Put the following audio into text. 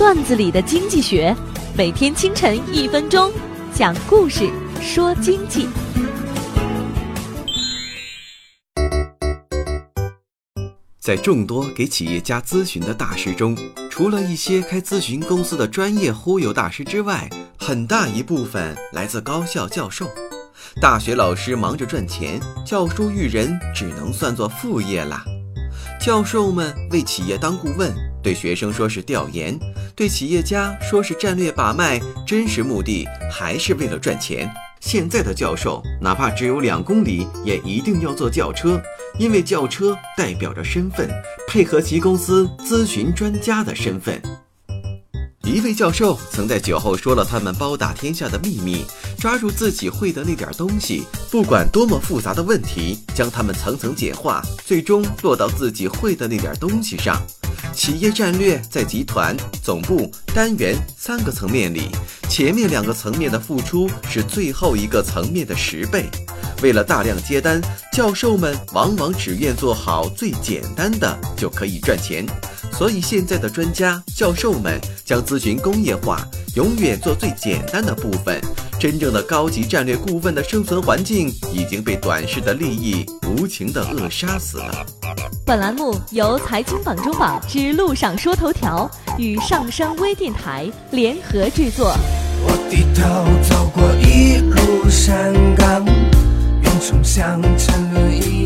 段子里的经济学，每天清晨一分钟，讲故事说经济。在众多给企业家咨询的大师中，除了一些开咨询公司的专业忽悠大师之外，很大一部分来自高校教授。大学老师忙着赚钱，教书育人只能算作副业啦。教授们为企业当顾问，对学生说是调研，对企业家说是战略把脉，真实目的还是为了赚钱。现在的教授，哪怕只有两公里，也一定要坐轿车，因为轿车代表着身份，配合其公司咨询专家的身份。一位教授曾在酒后说了他们包打天下的秘密：抓住自己会的那点东西，不管多么复杂的问题，将它们层层简化，最终落到自己会的那点东西上。企业战略在集团、总部、单元三个层面里，前面两个层面的付出是最后一个层面的十倍。为了大量接单，教授们往往只愿做好最简单的就可以赚钱。所以现在的专家、教授们将咨询工业化，永远做最简单的部分。真正的高级战略顾问的生存环境已经被短视的利益无情的扼杀死了。本栏目由财经榜中榜之路上说头条与上升微电台联合制作。我低头走过一路山岗，云冲向沉沦已久的沧桑。